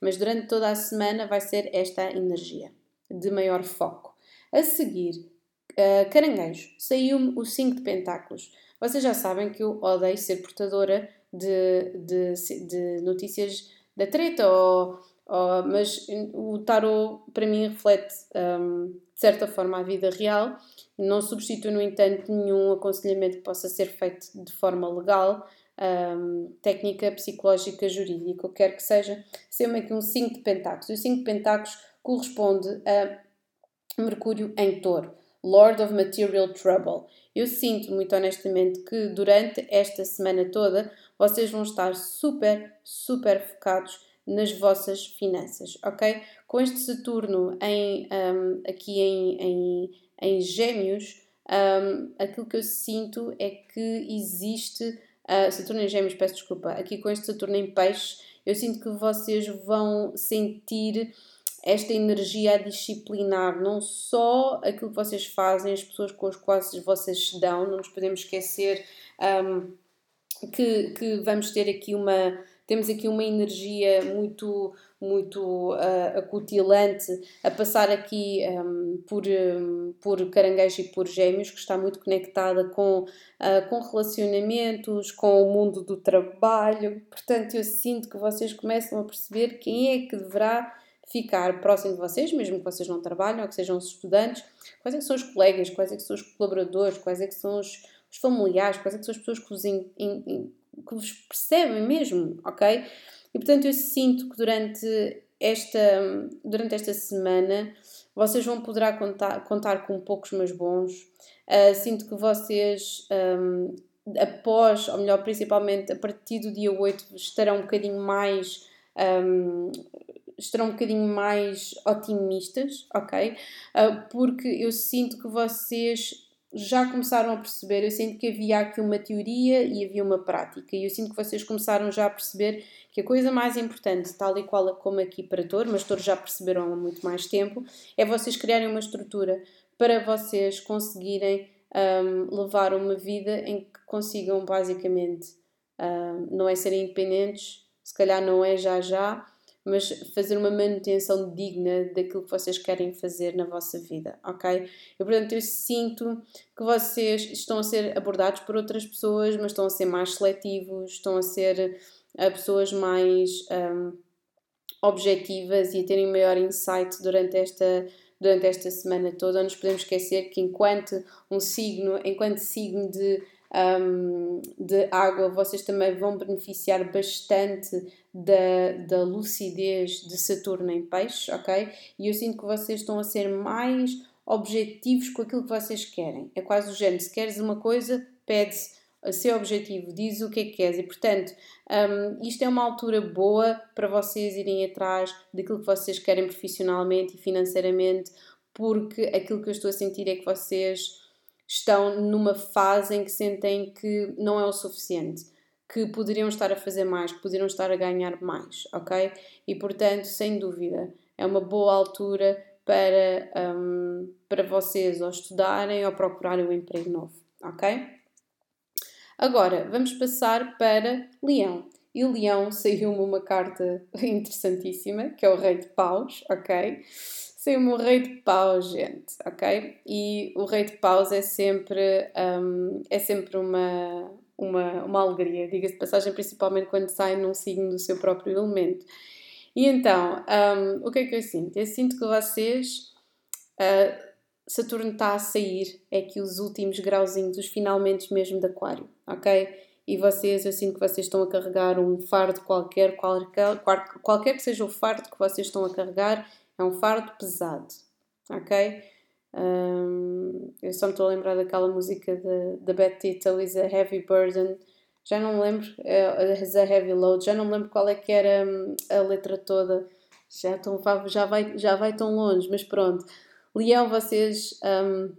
[SPEAKER 1] Mas durante toda a semana vai ser esta energia de maior foco. A seguir, uh, caranguejo, saiu-me o 5 de pentáculos. Vocês já sabem que eu odeio ser portadora de, de, de notícias da treta, ou, ou, mas o tarot para mim reflete um, de certa forma a vida real, não substitui, no entanto, nenhum aconselhamento que possa ser feito de forma legal. Um, técnica psicológica jurídica, o que quer que seja, ser aqui um 5 de pentáculos. E o 5 de pentáculos corresponde a Mercúrio em touro. Lord of Material Trouble. Eu sinto muito honestamente que durante esta semana toda vocês vão estar super, super focados nas vossas finanças, ok? Com este Saturno em, um, aqui em, em, em Gêmeos, um, aquilo que eu sinto é que existe. Uh, Saturno em Gêmeos, peço desculpa. Aqui com este Saturno em Peixes, eu sinto que vocês vão sentir esta energia a disciplinar não só aquilo que vocês fazem, as pessoas com as quais vocês se dão, não nos podemos esquecer um, que, que vamos ter aqui uma temos aqui uma energia muito muito uh, acutilante a passar aqui um, por, um, por caranguejo e por gêmeos, que está muito conectada com, uh, com relacionamentos, com o mundo do trabalho. Portanto, eu sinto que vocês começam a perceber quem é que deverá ficar próximo de vocês, mesmo que vocês não trabalhem ou que sejam os estudantes, quais é que são os colegas, quais é que são os colaboradores, quais é que são os, os familiares, quais é que são as pessoas que vos, in, in, in, que vos percebem mesmo, ok? E portanto eu sinto que durante esta, durante esta semana vocês vão poder contar, contar com poucos mas bons. Uh, sinto que vocês, um, após, ou melhor, principalmente a partir do dia 8, estarão um bocadinho mais. Um, estarão um bocadinho mais otimistas, ok? Uh, porque eu sinto que vocês já começaram a perceber, eu sinto que havia aqui uma teoria e havia uma prática, e eu sinto que vocês começaram já a perceber que a coisa mais importante, tal e qual como aqui para todos, mas todos já perceberam há muito mais tempo, é vocês criarem uma estrutura para vocês conseguirem um, levar uma vida em que consigam basicamente, um, não é serem independentes, se calhar não é já já, mas fazer uma manutenção digna daquilo que vocês querem fazer na vossa vida, ok? E portanto eu sinto que vocês estão a ser abordados por outras pessoas, mas estão a ser mais seletivos, estão a ser uh, pessoas mais um, objetivas e a terem maior insight durante esta durante esta semana toda. Não nos podemos esquecer que enquanto um signo, enquanto signo de um, de água, vocês também vão beneficiar bastante da, da lucidez de Saturno em peixe, ok? E eu sinto que vocês estão a ser mais objetivos com aquilo que vocês querem. É quase o género, se queres uma coisa, pede a ser objetivo, diz o que é que queres. E portanto, um, isto é uma altura boa para vocês irem atrás daquilo que vocês querem profissionalmente e financeiramente, porque aquilo que eu estou a sentir é que vocês estão numa fase em que sentem que não é o suficiente, que poderiam estar a fazer mais, que poderiam estar a ganhar mais, ok? E portanto, sem dúvida, é uma boa altura para, um, para vocês ou estudarem ou procurarem um emprego novo, ok? Agora, vamos passar para Leão. E Leão saiu-me uma carta interessantíssima, que é o Rei de Paus, ok? Saiu-me o Rei de Paus, gente, ok? E o Rei de Paus é sempre, um, é sempre uma, uma, uma alegria, diga-se de passagem, principalmente quando sai num signo do seu próprio elemento. E então, um, o que é que eu sinto? Eu sinto que vocês. Uh, Saturno está a sair, é que os últimos grauzinhos, os finalmente mesmo de Aquário, ok? E vocês, eu sinto que vocês estão a carregar um fardo qualquer, qualquer, qualquer que seja o fardo que vocês estão a carregar, é um fardo pesado, ok? Um, eu só me estou a lembrar daquela música da Beth Tito, Is a Heavy Burden. Já não me lembro, é, Is a Heavy Load, já não me lembro qual é que era hum, a letra toda. Já, tão, já, vai, já vai tão longe, mas pronto. Leão, vocês, um,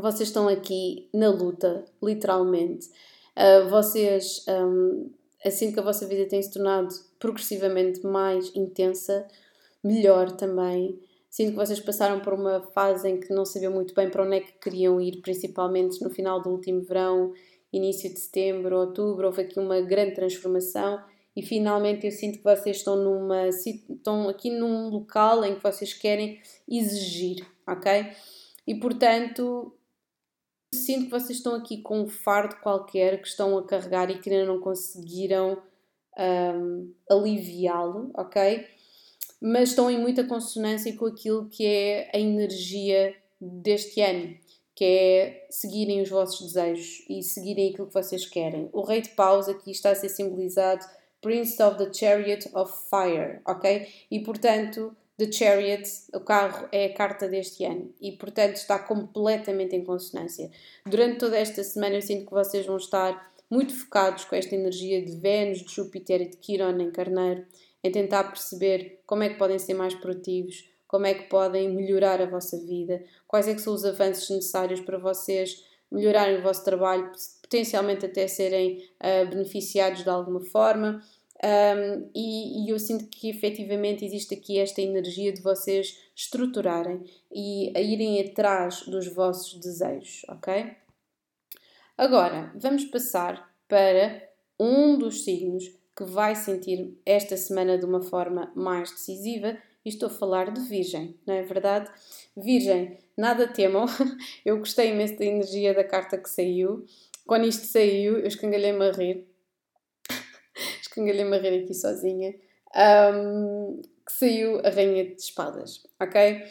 [SPEAKER 1] vocês estão aqui na luta, literalmente. Uh, vocês, um, assim que a vossa vida tem se tornado progressivamente mais intensa, melhor também. Sinto que vocês passaram por uma fase em que não sabiam muito bem para onde é que queriam ir, principalmente no final do último verão, início de setembro, outubro, houve aqui uma grande transformação e finalmente eu sinto que vocês estão numa estão aqui num local em que vocês querem exigir, ok? E portanto sinto que vocês estão aqui com um fardo qualquer que estão a carregar e que ainda não conseguiram um, aliviá-lo, ok? Mas estão em muita consonância com aquilo que é a energia deste ano, que é seguirem os vossos desejos e seguirem aquilo que vocês querem. O Rei de Paus aqui está a ser simbolizado Prince of the Chariot of Fire, ok? E portanto, The Chariot, o carro, é a carta deste ano e portanto está completamente em consonância. Durante toda esta semana eu sinto que vocês vão estar muito focados com esta energia de Vênus, de Júpiter e de Quiron em Carneiro em tentar perceber como é que podem ser mais produtivos, como é que podem melhorar a vossa vida, quais é que são os avanços necessários para vocês melhorarem o vosso trabalho, potencialmente até serem uh, beneficiados de alguma forma. Um, e, e, eu sinto que efetivamente existe aqui esta energia de vocês estruturarem e a irem atrás dos vossos desejos, ok? Agora, vamos passar para um dos signos que vai sentir esta semana de uma forma mais decisiva. E estou a falar de Virgem, não é verdade? Virgem, nada temam. Eu gostei imenso da energia da carta que saiu. Quando isto saiu, eu escangalhei-me a rir. escangalhei-me a rir aqui sozinha. Um, que saiu a Rainha de Espadas, ok?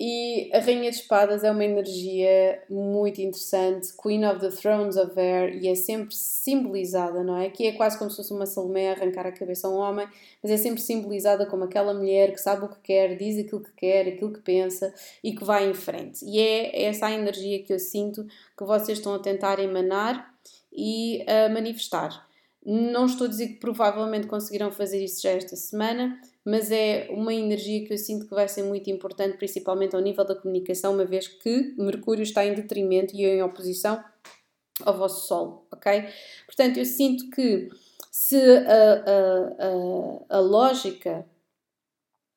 [SPEAKER 1] E a Rainha de Espadas é uma energia muito interessante, Queen of the Thrones of Air, e é sempre simbolizada, não é? Que é quase como se fosse uma Salomé arrancar a cabeça a um homem, mas é sempre simbolizada como aquela mulher que sabe o que quer, diz aquilo que quer, aquilo que pensa e que vai em frente. E é essa a energia que eu sinto que vocês estão a tentar emanar e a manifestar. Não estou a dizer que provavelmente conseguirão fazer isso já esta semana, mas é uma energia que eu sinto que vai ser muito importante, principalmente ao nível da comunicação, uma vez que Mercúrio está em detrimento e em oposição ao vosso Sol, ok? Portanto, eu sinto que se a, a, a, a lógica,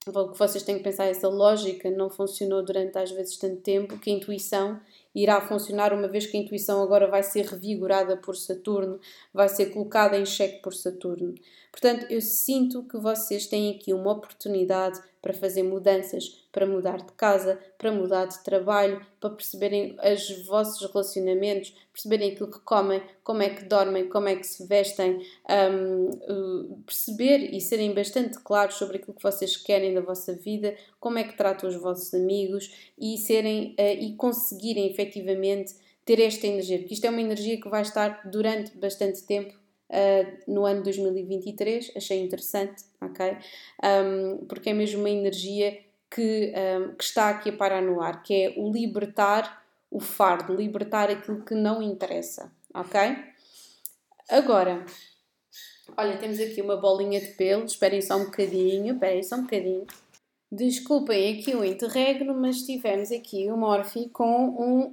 [SPEAKER 1] o que vocês têm que pensar, essa lógica não funcionou durante às vezes tanto tempo, que a intuição irá funcionar uma vez que a intuição agora vai ser revigorada por Saturno, vai ser colocada em xeque por Saturno. Portanto, eu sinto que vocês têm aqui uma oportunidade para fazer mudanças, para mudar de casa, para mudar de trabalho, para perceberem os vossos relacionamentos, perceberem aquilo que comem, como é que dormem, como é que se vestem, um, perceber e serem bastante claros sobre aquilo que vocês querem da vossa vida, como é que tratam os vossos amigos e serem uh, e conseguirem efetivamente ter esta energia, porque isto é uma energia que vai estar durante bastante tempo uh, no ano 2023, achei interessante, ok? Um, porque é mesmo uma energia que, um, que está aqui a parar no ar, que é o libertar o fardo, libertar aquilo que não interessa, ok? Agora, olha, temos aqui uma bolinha de pelo, esperem só um bocadinho, esperem só um bocadinho. Desculpem aqui o interregno, mas tivemos aqui o Morphy com um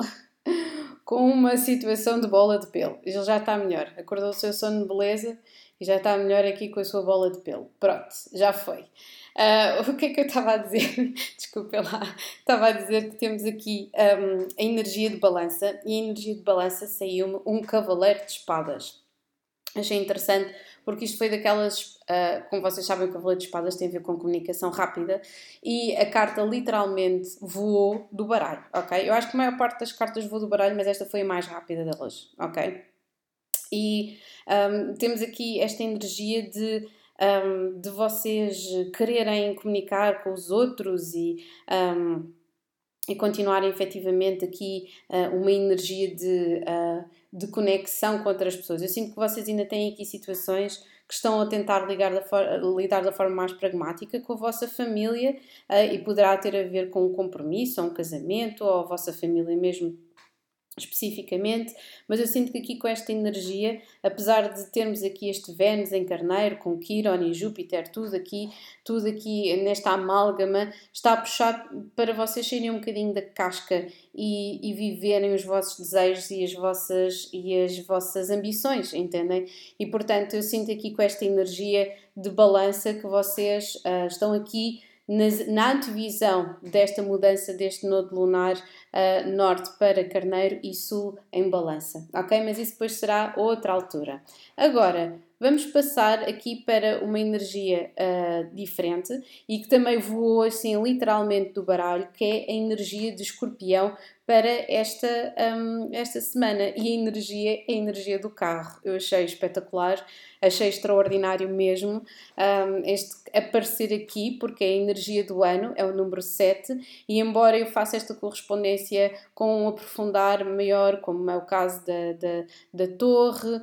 [SPEAKER 1] com uma situação de bola de pelo. Ele já está melhor. Acordou o seu sono de beleza e já está melhor aqui com a sua bola de pelo. Pronto, já foi. Uh, o que é que eu estava a dizer? Desculpe lá. Estava a dizer que temos aqui um, a energia de balança e a energia de balança saiu-me um cavaleiro de espadas. Achei interessante porque isto foi daquelas, uh, como vocês sabem, o Cavaleiro de Espadas tem a ver com comunicação rápida e a carta literalmente voou do baralho, ok? Eu acho que a maior parte das cartas voou do baralho, mas esta foi a mais rápida delas, ok? E um, temos aqui esta energia de, um, de vocês quererem comunicar com os outros e. Um, e continuarem efetivamente aqui uh, uma energia de, uh, de conexão com outras pessoas. Eu sinto que vocês ainda têm aqui situações que estão a tentar da lidar da forma mais pragmática com a vossa família uh, e poderá ter a ver com um compromisso, ou um casamento, ou a vossa família mesmo especificamente, mas eu sinto que aqui com esta energia, apesar de termos aqui este Vênus em Carneiro, com Quiron e Júpiter, tudo aqui, tudo aqui nesta amálgama, está a puxar para vocês saírem um bocadinho da casca e, e viverem os vossos desejos e as vossas, e as vossas ambições, entendem? E portanto eu sinto aqui com esta energia de balança que vocês uh, estão aqui na, antevisão desta mudança deste nodo lunar uh, norte para Carneiro e sul em balança, ok? Mas isso depois será outra altura. Agora, vamos passar aqui para uma energia uh, diferente e que também voou assim literalmente do baralho, que é a energia de escorpião para esta, um, esta semana. E a energia é a energia do carro. Eu achei espetacular achei extraordinário mesmo um, este aparecer aqui, porque é a energia do ano, é o número 7, e embora eu faça esta correspondência com um aprofundar maior, como é o caso da, da, da torre,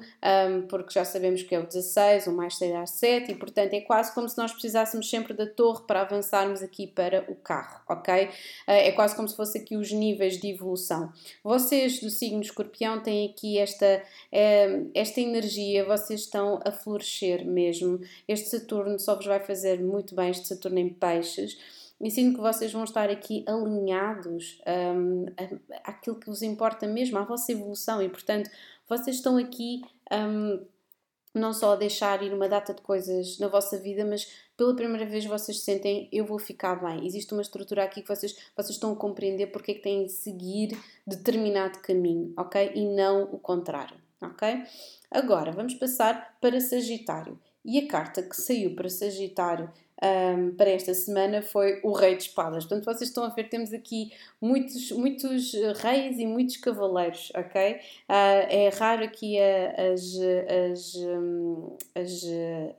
[SPEAKER 1] um, porque já sabemos que é o 16, o mais 6 às 7, e portanto é quase como se nós precisássemos sempre da torre para avançarmos aqui para o carro, ok? Uh, é quase como se fosse aqui os níveis de evolução. Vocês do signo escorpião têm aqui esta, uh, esta energia, vocês estão a florescer mesmo. Este Saturno só vos vai fazer muito bem, este Saturno em peixes. E sinto que vocês vão estar aqui alinhados um, àquilo que vos importa mesmo, à vossa evolução, e portanto vocês estão aqui um, não só a deixar ir uma data de coisas na vossa vida, mas pela primeira vez vocês sentem eu vou ficar bem. Existe uma estrutura aqui que vocês, vocês estão a compreender porque é que têm de seguir determinado caminho, ok? E não o contrário, ok? Agora, vamos passar para Sagitário. E a carta que saiu para Sagitário um, para esta semana foi o Rei de Espadas. Portanto, vocês estão a ver, temos aqui muitos, muitos reis e muitos cavaleiros, ok? Uh, é raro aqui a, as, as, hum, as,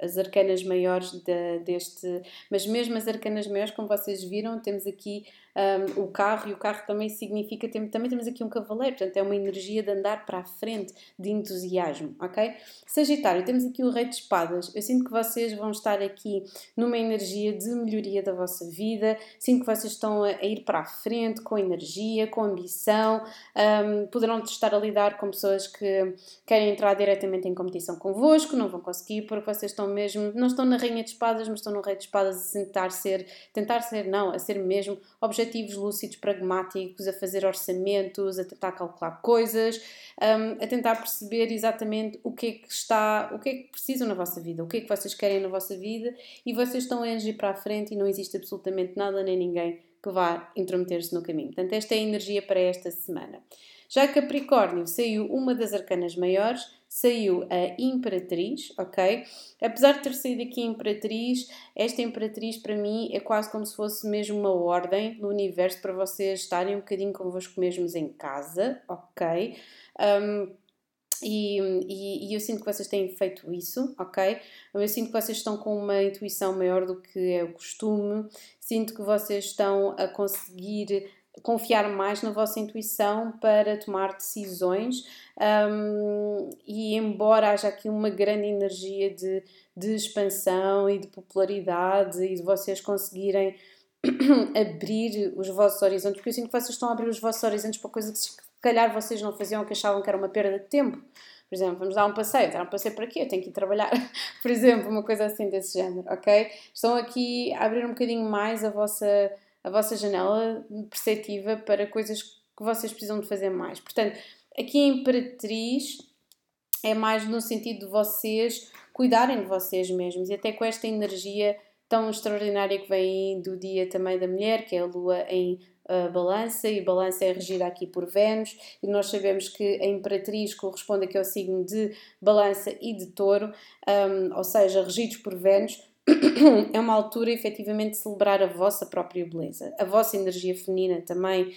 [SPEAKER 1] as arcanas maiores de, deste, mas mesmo as arcanas maiores, como vocês viram, temos aqui um, o carro, e o carro também significa, também temos aqui um cavaleiro, portanto é uma energia de andar para a frente, de entusiasmo, ok? Sagitário, temos aqui o Rei de Espadas, eu sinto que vocês vão estar aqui numa energia de melhoria da vossa vida, sinto que vocês estão a, ir para a frente com energia, com ambição, um, poderão estar a lidar com pessoas que querem entrar diretamente em competição convosco, não vão conseguir porque vocês estão mesmo, não estão na Rainha de Espadas, mas estão no Rei de Espadas a tentar ser, tentar ser, não, a ser mesmo objetivo objetivos lúcidos, pragmáticos, a fazer orçamentos, a tentar calcular coisas, um, a tentar perceber exatamente o que é que está, o que é que precisam na vossa vida, o que é que vocês querem na vossa vida e vocês estão a agir para a frente e não existe absolutamente nada nem ninguém que vá intrometer-se no caminho. Portanto, esta é a energia para esta semana. Já Capricórnio saiu uma das arcanas maiores, saiu a Imperatriz, ok? Apesar de ter saído aqui Imperatriz, esta Imperatriz para mim é quase como se fosse mesmo uma ordem do universo para vocês estarem um bocadinho convosco mesmos em casa, ok? Um, e, e, e, eu sinto que vocês têm feito isso, ok? Eu sinto que vocês estão com uma intuição maior do que é o costume, sinto que vocês estão a conseguir confiar mais na vossa intuição para tomar decisões um, e embora haja aqui uma grande energia de, de expansão e de popularidade e de vocês conseguirem abrir os vossos horizontes, porque eu sinto que vocês estão a abrir os vossos horizontes para coisas que se calhar vocês não faziam que achavam que era uma perda de tempo. Por exemplo, vamos dar um passeio, dar um passeio para quê? Eu tenho que ir trabalhar. Por exemplo, uma coisa assim desse género, ok? Estão aqui a abrir um bocadinho mais a vossa a vossa janela perceptiva para coisas que vocês precisam de fazer mais. Portanto, aqui a Imperatriz é mais no sentido de vocês cuidarem de vocês mesmos e até com esta energia tão extraordinária que vem do dia também da mulher, que é a lua em uh, balança, e balança é regida aqui por Vênus, e nós sabemos que a imperatriz corresponde aqui ao signo de balança e de touro, um, ou seja, regidos por Vênus, é uma altura efetivamente de celebrar a vossa própria beleza, a vossa energia feminina também,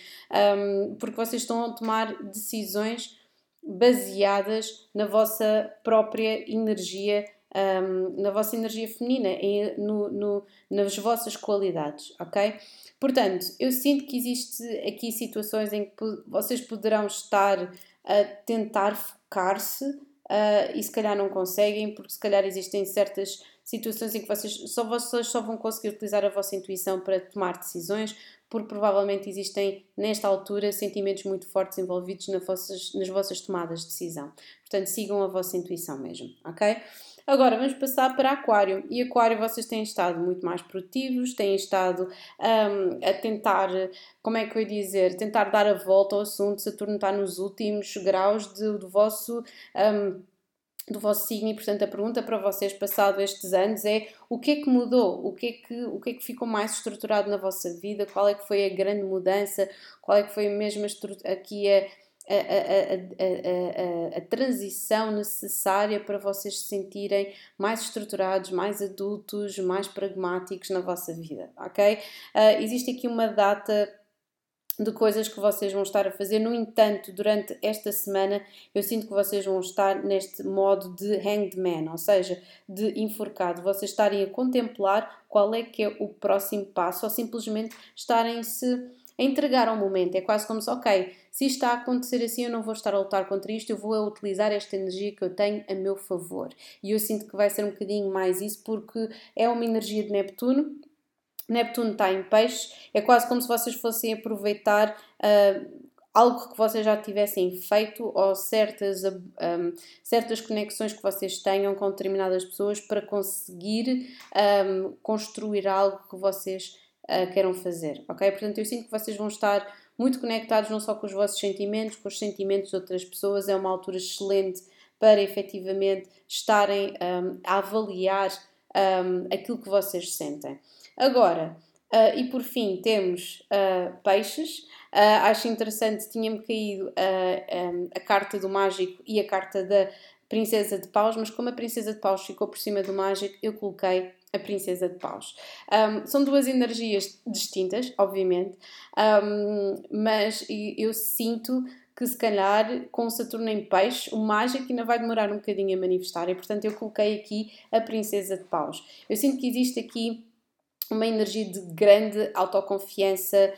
[SPEAKER 1] um, porque vocês estão a tomar decisões baseadas na vossa própria energia, um, na vossa energia feminina, em, no, no, nas vossas qualidades, ok? Portanto, eu sinto que existe aqui situações em que vocês poderão estar a tentar focar-se uh, e se calhar não conseguem, porque se calhar existem certas situações em que vocês só, vocês só vão conseguir utilizar a vossa intuição para tomar decisões, porque provavelmente existem, nesta altura, sentimentos muito fortes envolvidos nas vossas, nas vossas tomadas de decisão. Portanto, sigam a vossa intuição mesmo, ok? Agora vamos passar para Aquário. E Aquário, vocês têm estado muito mais produtivos, têm estado um, a tentar, como é que eu ia dizer, tentar dar a volta ao assunto. Saturno está nos últimos graus de, do vosso. Um, do vosso signo e portanto a pergunta para vocês passado estes anos é o que é que mudou, o que é que, o que, é que ficou mais estruturado na vossa vida, qual é que foi a grande mudança, qual é que foi mesmo a, aqui a, a, a, a, transição necessária para vocês se sentirem mais estruturados, mais adultos, mais pragmáticos na vossa vida, ok? Uh, existe aqui uma data de coisas que vocês vão estar a fazer. No entanto, durante esta semana, eu sinto que vocês vão estar neste modo de hanged man, ou seja, de enforcado. Vocês estarem a contemplar qual é que é o próximo passo ou simplesmente estarem-se a entregar ao momento. É quase como se, ok, se isto está a acontecer assim, eu não vou estar a lutar contra isto, eu vou utilizar esta energia que eu tenho a meu favor. E eu sinto que vai ser um bocadinho mais isso, porque é uma energia de Neptuno, Neptuno está em peixe, é quase como se vocês fossem aproveitar uh, algo que vocês já tivessem feito ou certas, um, ah, certas conexões que vocês tenham com determinadas pessoas para conseguir um, construir algo que vocês uh, queiram fazer, ok? Portanto, eu sinto que vocês vão estar muito conectados não só com os vossos sentimentos, com os sentimentos de outras pessoas, é uma altura excelente para efetivamente estarem um, a avaliar aquilo que vocês sentem. Agora, uh, e por fim, temos uh, peixes. Uh, acho interessante, tinha-me caído um, a carta do mágico e a carta da princesa de paus, mas como a princesa de paus ficou por cima do mágico, eu coloquei a princesa de paus. Um, são duas energias distintas, obviamente, um, mas eu sinto que se calhar com Saturno em peixe, o mágico ainda vai demorar um bocadinho a manifestar e portanto eu coloquei aqui a princesa de paus. Eu sinto que existe aqui uma energia de grande autoconfiança,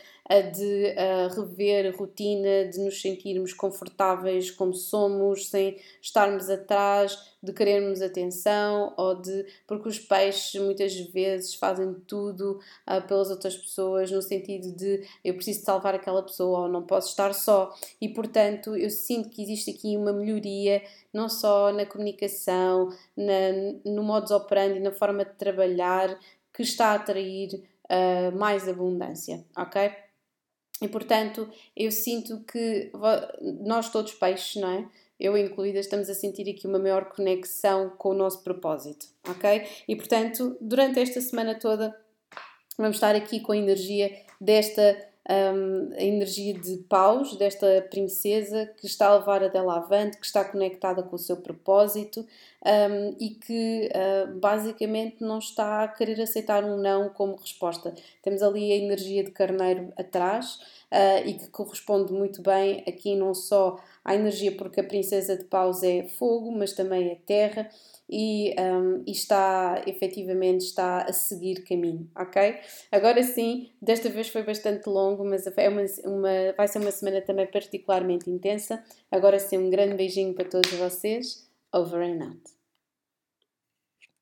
[SPEAKER 1] de rever rotina, de nos sentirmos confortáveis como somos, sem estarmos atrás, de querermos atenção ou de. porque os peixes muitas vezes fazem tudo uh, pelas outras pessoas, no sentido de eu preciso salvar aquela pessoa ou não posso estar só. E portanto eu sinto que existe aqui uma melhoria, não só na comunicação, na, no modus operandi, na forma de trabalhar, que está a atrair uh, mais abundância, ok? E portanto, eu sinto que nós todos peixes, não é? Eu incluída, estamos a sentir aqui uma maior conexão com o nosso propósito, ok? E portanto, durante esta semana toda, vamos estar aqui com a energia desta um, a energia de paus desta princesa que está a levar a dela avante, que está conectada com o seu propósito um, e que uh, basicamente não está a querer aceitar um não como resposta. Temos ali a energia de carneiro atrás uh, e que corresponde muito bem aqui não só à energia, porque a princesa de paus é fogo, mas também é terra e, um, e está efetivamente está a seguir caminho, ok? Agora sim, desta vez foi bastante longo, mas é uma, uma, vai ser uma semana também particularmente intensa. Agora sim, um grande beijinho para todos vocês. Over and out.